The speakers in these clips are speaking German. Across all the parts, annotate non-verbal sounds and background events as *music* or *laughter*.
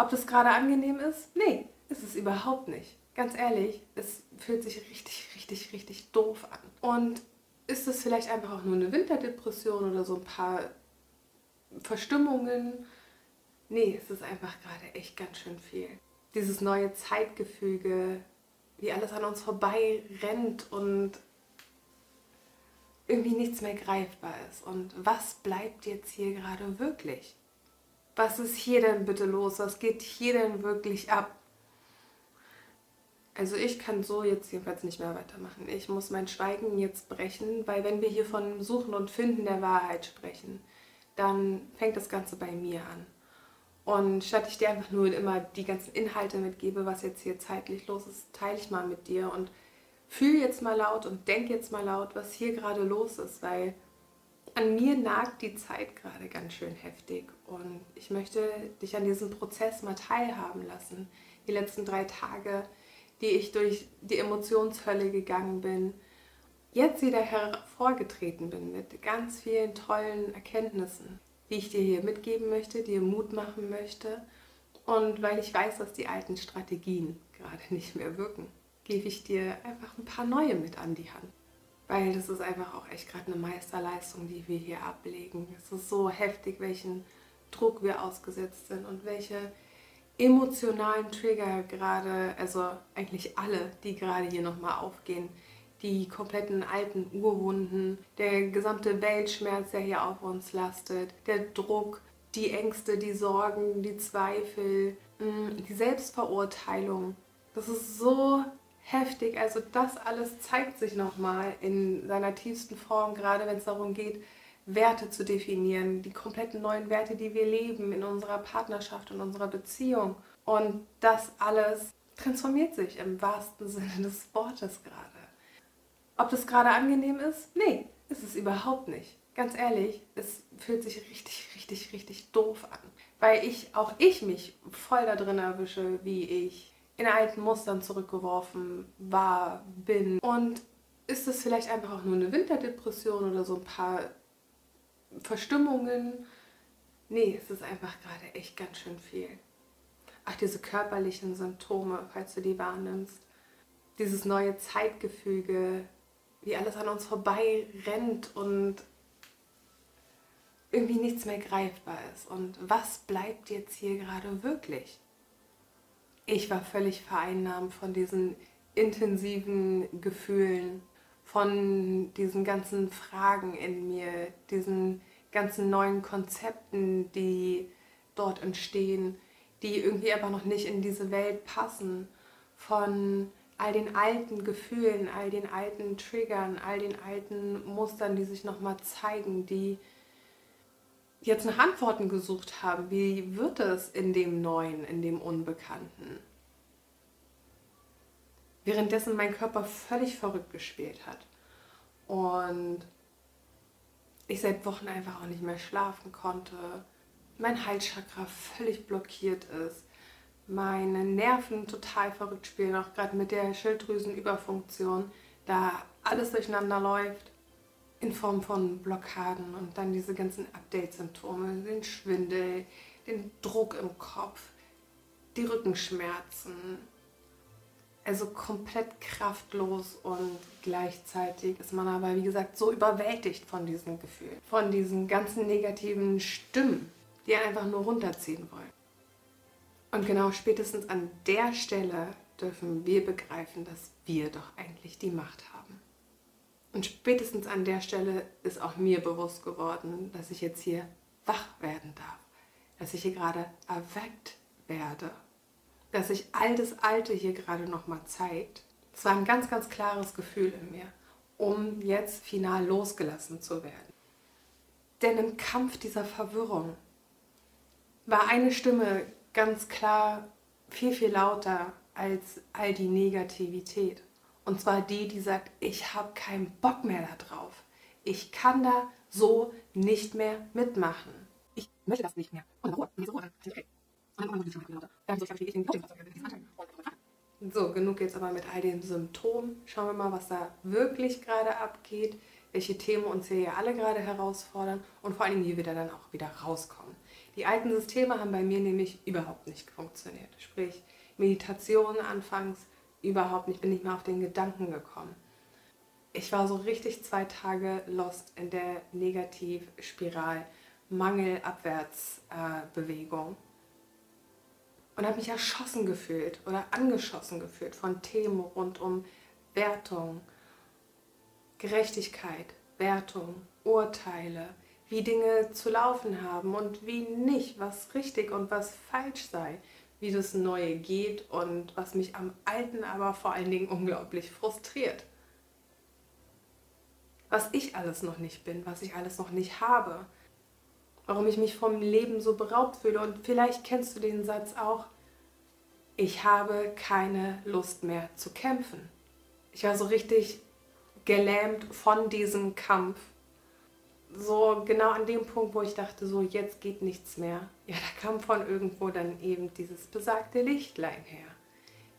Ob das gerade angenehm ist? Nee, ist es überhaupt nicht. Ganz ehrlich, es fühlt sich richtig, richtig, richtig doof an. Und ist es vielleicht einfach auch nur eine Winterdepression oder so ein paar Verstimmungen? Nee, es ist einfach gerade echt ganz schön viel. Dieses neue Zeitgefüge, wie alles an uns vorbei rennt und irgendwie nichts mehr greifbar ist. Und was bleibt jetzt hier gerade wirklich? Was ist hier denn bitte los? Was geht hier denn wirklich ab? Also ich kann so jetzt jedenfalls nicht mehr weitermachen. Ich muss mein Schweigen jetzt brechen, weil wenn wir hier von Suchen und Finden der Wahrheit sprechen, dann fängt das Ganze bei mir an. Und statt ich dir einfach nur immer die ganzen Inhalte mitgebe, was jetzt hier zeitlich los ist, teile ich mal mit dir und fühl jetzt mal laut und denk jetzt mal laut, was hier gerade los ist, weil an mir nagt die Zeit gerade ganz schön heftig und ich möchte dich an diesem Prozess mal teilhaben lassen. Die letzten drei Tage, die ich durch die Emotionshölle gegangen bin, jetzt wieder hervorgetreten bin mit ganz vielen tollen Erkenntnissen, die ich dir hier mitgeben möchte, dir Mut machen möchte und weil ich weiß, dass die alten Strategien gerade *laughs* nicht mehr wirken gebe ich dir einfach ein paar neue mit an die Hand. Weil das ist einfach auch echt gerade eine Meisterleistung, die wir hier ablegen. Es ist so heftig, welchen Druck wir ausgesetzt sind und welche emotionalen Trigger gerade, also eigentlich alle, die gerade hier nochmal aufgehen, die kompletten alten Urwunden, der gesamte Weltschmerz, der hier auf uns lastet, der Druck, die Ängste, die Sorgen, die Zweifel, mm, die Selbstverurteilung. Das ist so heftig. Also das alles zeigt sich nochmal in seiner tiefsten Form, gerade wenn es darum geht, Werte zu definieren, die kompletten neuen Werte, die wir leben in unserer Partnerschaft und unserer Beziehung. Und das alles transformiert sich im wahrsten Sinne des Wortes gerade. Ob das gerade angenehm ist? Nee, ist es überhaupt nicht. Ganz ehrlich, es fühlt sich richtig, richtig, richtig doof an. Weil ich, auch ich mich voll da drin erwische, wie ich in alten Mustern zurückgeworfen war, bin. Und ist es vielleicht einfach auch nur eine Winterdepression oder so ein paar Verstimmungen? Nee, es ist einfach gerade echt ganz schön viel. Ach, diese körperlichen Symptome, falls du die wahrnimmst. Dieses neue Zeitgefüge, wie alles an uns vorbei rennt und irgendwie nichts mehr greifbar ist. Und was bleibt jetzt hier gerade wirklich? ich war völlig vereinnahmt von diesen intensiven Gefühlen, von diesen ganzen Fragen in mir, diesen ganzen neuen Konzepten, die dort entstehen, die irgendwie aber noch nicht in diese Welt passen, von all den alten Gefühlen, all den alten Triggern, all den alten Mustern, die sich nochmal zeigen, die jetzt nach Antworten gesucht haben. Wie wird es in dem Neuen, in dem Unbekannten? Währenddessen mein Körper völlig verrückt gespielt hat. Und ich seit Wochen einfach auch nicht mehr schlafen konnte. Mein Halschakra völlig blockiert ist. Meine Nerven total verrückt spielen, auch gerade mit der Schilddrüsenüberfunktion, da alles durcheinander läuft in Form von Blockaden und dann diese ganzen Update-Symptome, den Schwindel, den Druck im Kopf, die Rückenschmerzen. Also komplett kraftlos und gleichzeitig ist man aber, wie gesagt, so überwältigt von diesen Gefühlen, von diesen ganzen negativen Stimmen, die einfach nur runterziehen wollen. Und genau spätestens an der Stelle dürfen wir begreifen, dass wir doch eigentlich die Macht haben. Und spätestens an der Stelle ist auch mir bewusst geworden, dass ich jetzt hier wach werden darf, dass ich hier gerade erweckt werde, dass sich all das Alte hier gerade nochmal zeigt. Es war ein ganz, ganz klares Gefühl in mir, um jetzt final losgelassen zu werden. Denn im Kampf dieser Verwirrung war eine Stimme ganz klar viel, viel lauter als all die Negativität. Und zwar die, die sagt, ich habe keinen Bock mehr darauf. Ich kann da so nicht mehr mitmachen. Ich möchte das nicht mehr. Und Ruhe, diese Ruhe, okay. So, genug jetzt aber mit all den Symptomen. Schauen wir mal, was da wirklich gerade abgeht, welche Themen uns hier alle gerade herausfordern und vor allem, wie wir da dann auch wieder rauskommen. Die alten Systeme haben bei mir nämlich überhaupt nicht funktioniert. Sprich, Meditation anfangs überhaupt nicht, bin nicht mehr auf den Gedanken gekommen. Ich war so richtig zwei Tage lost in der Negativspiral, Mangelabwärtsbewegung. Äh, und habe mich erschossen gefühlt oder angeschossen gefühlt von Themen rund um Wertung, Gerechtigkeit, Wertung, Urteile, wie Dinge zu laufen haben und wie nicht, was richtig und was falsch sei, wie das Neue geht und was mich am Alten aber vor allen Dingen unglaublich frustriert. Was ich alles noch nicht bin, was ich alles noch nicht habe, warum ich mich vom Leben so beraubt fühle und vielleicht kennst du den Satz auch, ich habe keine Lust mehr zu kämpfen. Ich war so richtig gelähmt von diesem Kampf so genau an dem Punkt, wo ich dachte, so jetzt geht nichts mehr. Ja, da kam von irgendwo dann eben dieses besagte Lichtlein her.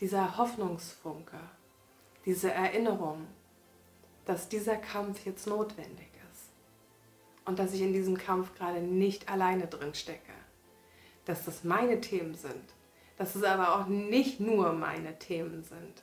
Dieser Hoffnungsfunke, diese Erinnerung, dass dieser Kampf jetzt notwendig. Und dass ich in diesem Kampf gerade nicht alleine drin stecke. Dass das meine Themen sind. Dass es aber auch nicht nur meine Themen sind.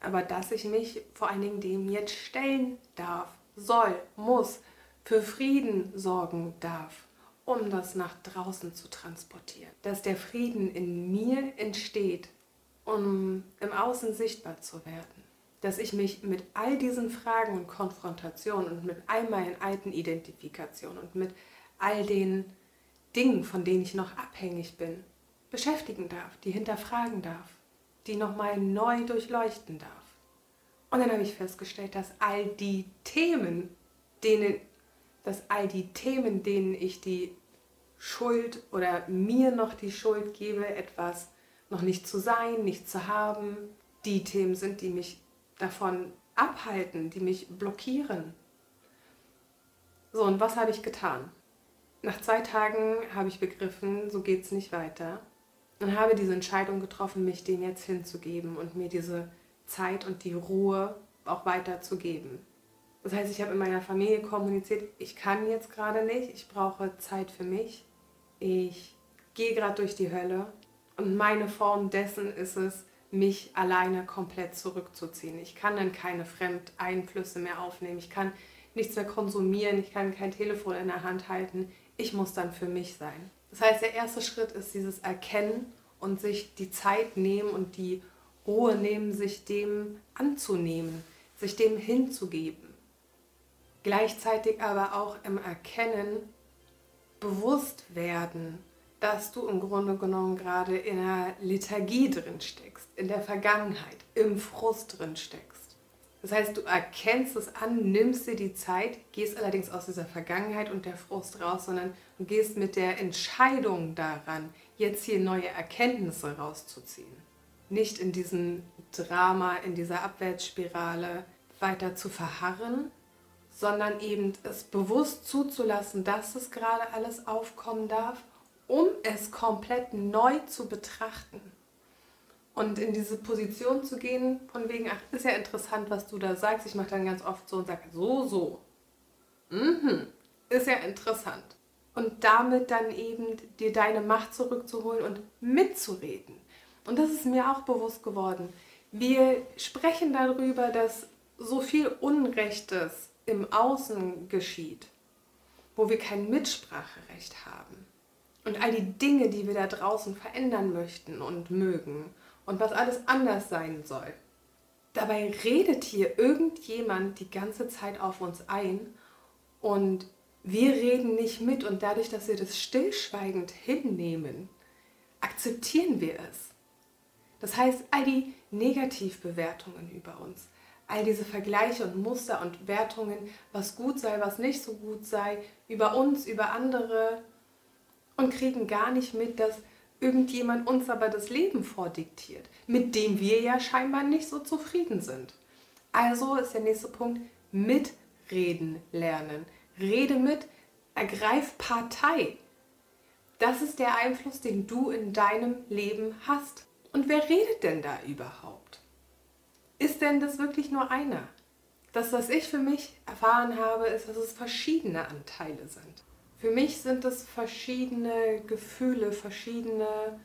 Aber dass ich mich vor allen Dingen dem jetzt stellen darf soll, muss, für Frieden sorgen darf, um das nach draußen zu transportieren. Dass der Frieden in mir entsteht, um im Außen sichtbar zu werden. Dass ich mich mit all diesen Fragen und Konfrontationen und mit all meinen alten Identifikationen und mit all den Dingen, von denen ich noch abhängig bin, beschäftigen darf, die hinterfragen darf, die nochmal neu durchleuchten darf. Und dann habe ich festgestellt, dass all die Themen, denen, dass all die Themen, denen ich die Schuld oder mir noch die Schuld gebe, etwas noch nicht zu sein, nicht zu haben, die Themen sind, die mich davon abhalten, die mich blockieren. So, und was habe ich getan? Nach zwei Tagen habe ich begriffen, so geht es nicht weiter. Und habe diese Entscheidung getroffen, mich dem jetzt hinzugeben und mir diese Zeit und die Ruhe auch weiterzugeben. Das heißt, ich habe in meiner Familie kommuniziert, ich kann jetzt gerade nicht, ich brauche Zeit für mich. Ich gehe gerade durch die Hölle und meine Form dessen ist es, mich alleine komplett zurückzuziehen. Ich kann dann keine Fremdeinflüsse mehr aufnehmen, ich kann nichts mehr konsumieren, ich kann kein Telefon in der Hand halten. Ich muss dann für mich sein. Das heißt, der erste Schritt ist dieses Erkennen und sich die Zeit nehmen und die Ruhe nehmen, sich dem anzunehmen, sich dem hinzugeben. Gleichzeitig aber auch im Erkennen bewusst werden, dass du im Grunde genommen gerade in einer Lethargie drin steckst, in der Vergangenheit, im Frust drin steckst. Das heißt, du erkennst es an, nimmst dir die Zeit, gehst allerdings aus dieser Vergangenheit und der Frust raus, sondern du gehst mit der Entscheidung daran, jetzt hier neue Erkenntnisse rauszuziehen nicht in diesem Drama, in dieser Abwärtsspirale weiter zu verharren, sondern eben es bewusst zuzulassen, dass es gerade alles aufkommen darf, um es komplett neu zu betrachten. Und in diese Position zu gehen, von wegen, ach, ist ja interessant, was du da sagst. Ich mache dann ganz oft so und sage, so, so. Mhm, ist ja interessant. Und damit dann eben dir deine Macht zurückzuholen und mitzureden. Und das ist mir auch bewusst geworden. Wir sprechen darüber, dass so viel Unrechtes im Außen geschieht, wo wir kein Mitspracherecht haben. Und all die Dinge, die wir da draußen verändern möchten und mögen und was alles anders sein soll. Dabei redet hier irgendjemand die ganze Zeit auf uns ein und wir reden nicht mit und dadurch, dass wir das stillschweigend hinnehmen, akzeptieren wir es. Das heißt, all die Negativbewertungen über uns, all diese Vergleiche und Muster und Wertungen, was gut sei, was nicht so gut sei, über uns, über andere und kriegen gar nicht mit, dass irgendjemand uns aber das Leben vordiktiert, mit dem wir ja scheinbar nicht so zufrieden sind. Also ist der nächste Punkt, mitreden lernen. Rede mit, ergreif Partei. Das ist der Einfluss, den du in deinem Leben hast. Und wer redet denn da überhaupt? Ist denn das wirklich nur einer? Das, was ich für mich erfahren habe, ist, dass es verschiedene Anteile sind. Für mich sind es verschiedene Gefühle, verschiedene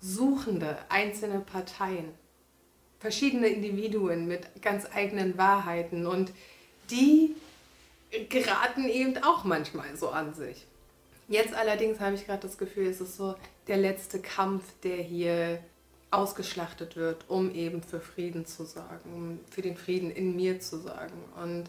Suchende, einzelne Parteien, verschiedene Individuen mit ganz eigenen Wahrheiten und die geraten eben auch manchmal so an sich. Jetzt allerdings habe ich gerade das Gefühl, es ist so der letzte Kampf, der hier ausgeschlachtet wird, um eben für Frieden zu sorgen, um für den Frieden in mir zu sorgen. Und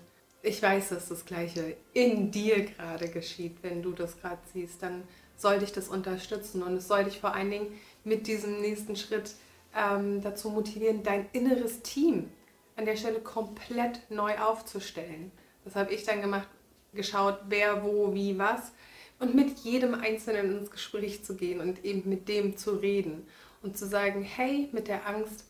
ich weiß, dass das Gleiche in dir gerade geschieht, wenn du das gerade siehst, dann soll dich das unterstützen und es soll dich vor allen Dingen mit diesem nächsten Schritt ähm, dazu motivieren, dein inneres Team an der Stelle komplett neu aufzustellen. Das habe ich dann gemacht, geschaut, wer, wo, wie, was und mit jedem Einzelnen ins Gespräch zu gehen und eben mit dem zu reden und zu sagen, hey, mit der Angst,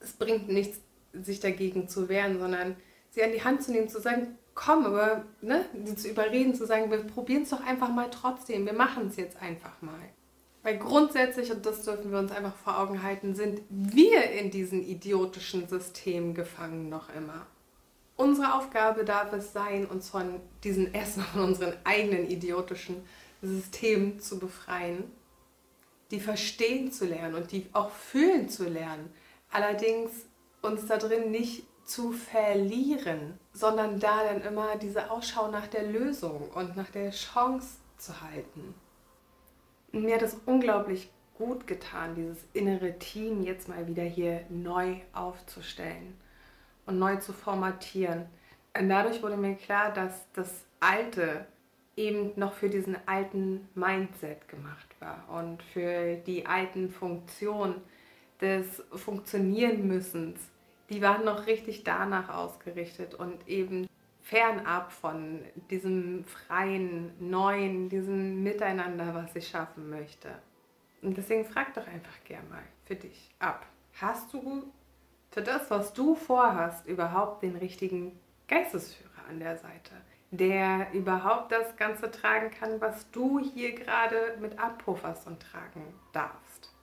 es bringt nichts, sich dagegen zu wehren, sondern sie an die Hand zu nehmen, zu sagen, komm, aber ne, sie zu überreden, zu sagen, wir probieren es doch einfach mal trotzdem, wir machen es jetzt einfach mal. Weil grundsätzlich, und das dürfen wir uns einfach vor Augen halten, sind wir in diesen idiotischen Systemen gefangen noch immer. Unsere Aufgabe darf es sein, uns von diesen *laughs* erstmal von unseren eigenen idiotischen Systemen zu befreien, die verstehen zu lernen und die auch fühlen zu lernen. Allerdings uns da drin nicht zu verlieren, sondern da dann immer diese Ausschau nach der Lösung und nach der Chance zu halten. Mir hat es unglaublich gut getan, dieses innere Team jetzt mal wieder hier neu aufzustellen und neu zu formatieren. Und dadurch wurde mir klar, dass das Alte eben noch für diesen alten Mindset gemacht war und für die alten Funktionen des Funktionieren müssens. Die waren noch richtig danach ausgerichtet und eben fernab von diesem freien, neuen, diesem Miteinander, was ich schaffen möchte. Und deswegen frag doch einfach gern mal für dich ab. Hast du für das, was du vorhast, überhaupt den richtigen Geistesführer an der Seite, der überhaupt das Ganze tragen kann, was du hier gerade mit abpufferst und tragen darfst,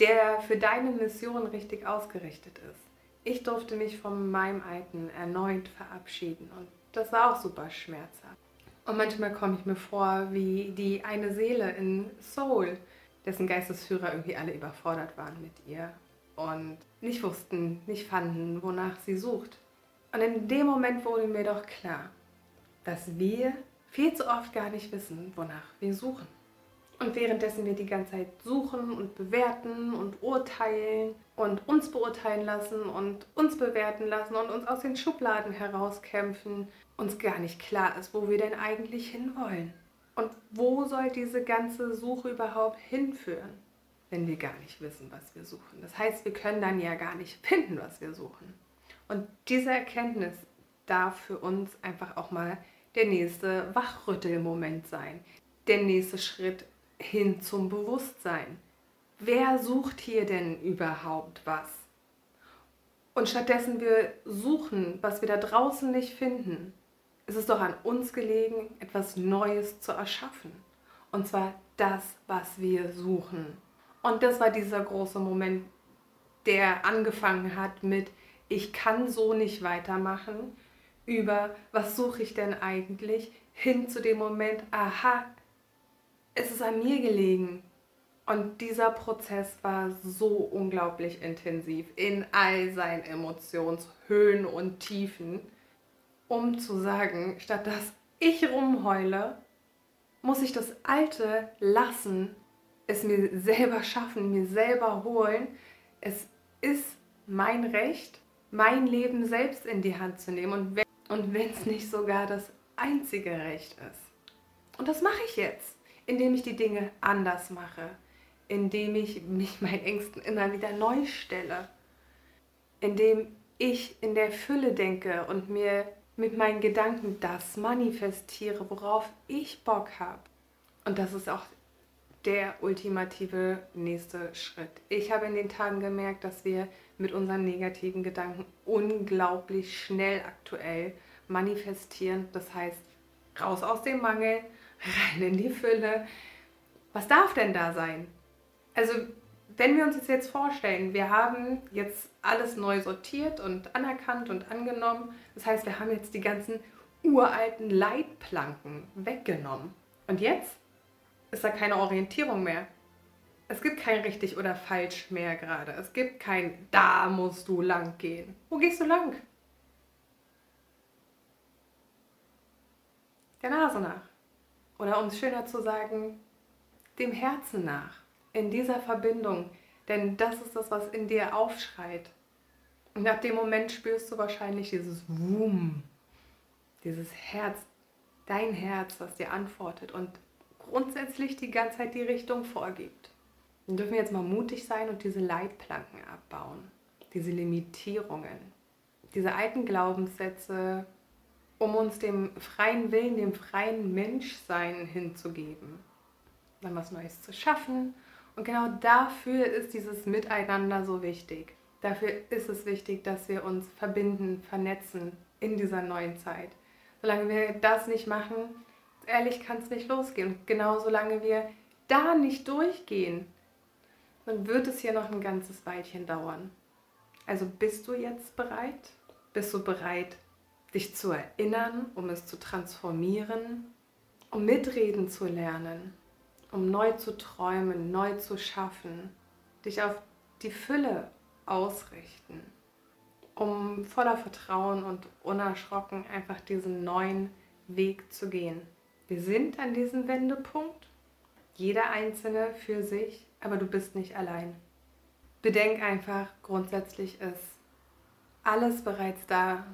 der für deine Mission richtig ausgerichtet ist. Ich durfte mich von meinem Alten erneut verabschieden und das war auch super schmerzhaft. Und manchmal komme ich mir vor wie die eine Seele in Soul, dessen Geistesführer irgendwie alle überfordert waren mit ihr und nicht wussten, nicht fanden, wonach sie sucht. Und in dem Moment wurde mir doch klar, dass wir viel zu oft gar nicht wissen, wonach wir suchen. Und währenddessen wir die ganze Zeit suchen und bewerten und urteilen und uns beurteilen lassen und uns bewerten lassen und uns aus den Schubladen herauskämpfen, uns gar nicht klar ist, wo wir denn eigentlich hinwollen. Und wo soll diese ganze Suche überhaupt hinführen? wenn wir gar nicht wissen, was wir suchen. Das heißt, wir können dann ja gar nicht finden, was wir suchen. Und diese Erkenntnis darf für uns einfach auch mal der nächste Wachrüttelmoment sein. Der nächste Schritt hin zum Bewusstsein. Wer sucht hier denn überhaupt was? Und stattdessen wir suchen, was wir da draußen nicht finden, ist es doch an uns gelegen, etwas Neues zu erschaffen. Und zwar das, was wir suchen. Und das war dieser große Moment, der angefangen hat mit, ich kann so nicht weitermachen, über, was suche ich denn eigentlich, hin zu dem Moment, aha, es ist an mir gelegen. Und dieser Prozess war so unglaublich intensiv in all seinen Emotionshöhen und Tiefen, um zu sagen, statt dass ich rumheule, muss ich das Alte lassen es mir selber schaffen, mir selber holen. Es ist mein Recht, mein Leben selbst in die Hand zu nehmen und wenn es nicht sogar das einzige Recht ist. Und das mache ich jetzt, indem ich die Dinge anders mache, indem ich mich meinen Ängsten immer wieder neu stelle, indem ich in der Fülle denke und mir mit meinen Gedanken das manifestiere, worauf ich Bock habe. Und das ist auch der ultimative nächste Schritt. Ich habe in den Tagen gemerkt, dass wir mit unseren negativen Gedanken unglaublich schnell aktuell manifestieren. Das heißt, raus aus dem Mangel, rein in die Fülle. Was darf denn da sein? Also, wenn wir uns das jetzt vorstellen, wir haben jetzt alles neu sortiert und anerkannt und angenommen. Das heißt, wir haben jetzt die ganzen uralten Leitplanken weggenommen Und jetzt ist da keine Orientierung mehr. Es gibt kein richtig oder falsch mehr gerade. Es gibt kein da musst du lang gehen. Wo gehst du lang? Der Nase nach. Oder um es schöner zu sagen, dem Herzen nach. In dieser Verbindung. Denn das ist das, was in dir aufschreit. Und ab dem Moment spürst du wahrscheinlich dieses Wum, dieses Herz, dein Herz, was dir antwortet und grundsätzlich die ganze Zeit die Richtung vorgibt. Wir dürfen jetzt mal mutig sein und diese Leitplanken abbauen, diese Limitierungen, diese alten Glaubenssätze, um uns dem freien Willen, dem freien Menschsein hinzugeben, dann was Neues zu schaffen. Und genau dafür ist dieses Miteinander so wichtig. Dafür ist es wichtig, dass wir uns verbinden, vernetzen in dieser neuen Zeit. Solange wir das nicht machen, ehrlich kann es nicht losgehen. Und genau solange wir da nicht durchgehen, dann wird es hier noch ein ganzes Weilchen dauern. Also bist du jetzt bereit? Bist du bereit, dich zu erinnern, um es zu transformieren, um mitreden zu lernen, um neu zu träumen, neu zu schaffen, dich auf die Fülle ausrichten, um voller Vertrauen und unerschrocken einfach diesen neuen Weg zu gehen. Wir sind an diesem Wendepunkt, jeder Einzelne für sich, aber du bist nicht allein. Bedenk einfach, grundsätzlich ist alles bereits da.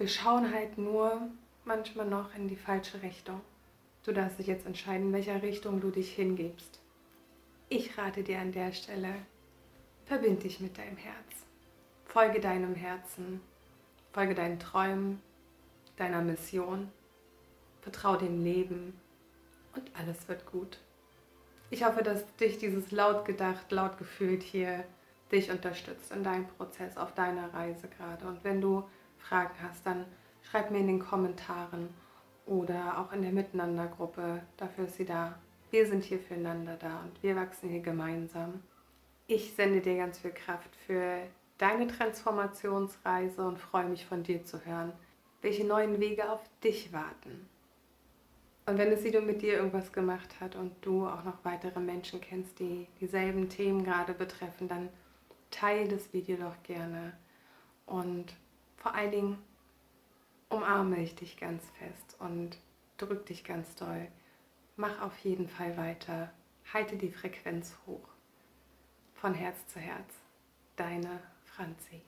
Wir schauen halt nur manchmal noch in die falsche Richtung. Du darfst dich jetzt entscheiden, in welcher Richtung du dich hingibst. Ich rate dir an der Stelle, verbind dich mit deinem Herz. Folge deinem Herzen. Folge deinen Träumen, deiner Mission. Vertrau dem Leben und alles wird gut. Ich hoffe, dass dich dieses laut gedacht, laut gefühlt hier dich unterstützt in deinem Prozess, auf deiner Reise gerade. Und wenn du Fragen hast, dann schreib mir in den Kommentaren oder auch in der Miteinandergruppe. Dafür ist sie da. Wir sind hier füreinander da und wir wachsen hier gemeinsam. Ich sende dir ganz viel Kraft für deine Transformationsreise und freue mich von dir zu hören, welche neuen Wege auf dich warten. Und wenn das Video mit dir irgendwas gemacht hat und du auch noch weitere Menschen kennst, die dieselben Themen gerade betreffen, dann teile das Video doch gerne. Und vor allen Dingen umarme ich dich ganz fest und drück dich ganz doll. Mach auf jeden Fall weiter. Halte die Frequenz hoch. Von Herz zu Herz. Deine Franzi.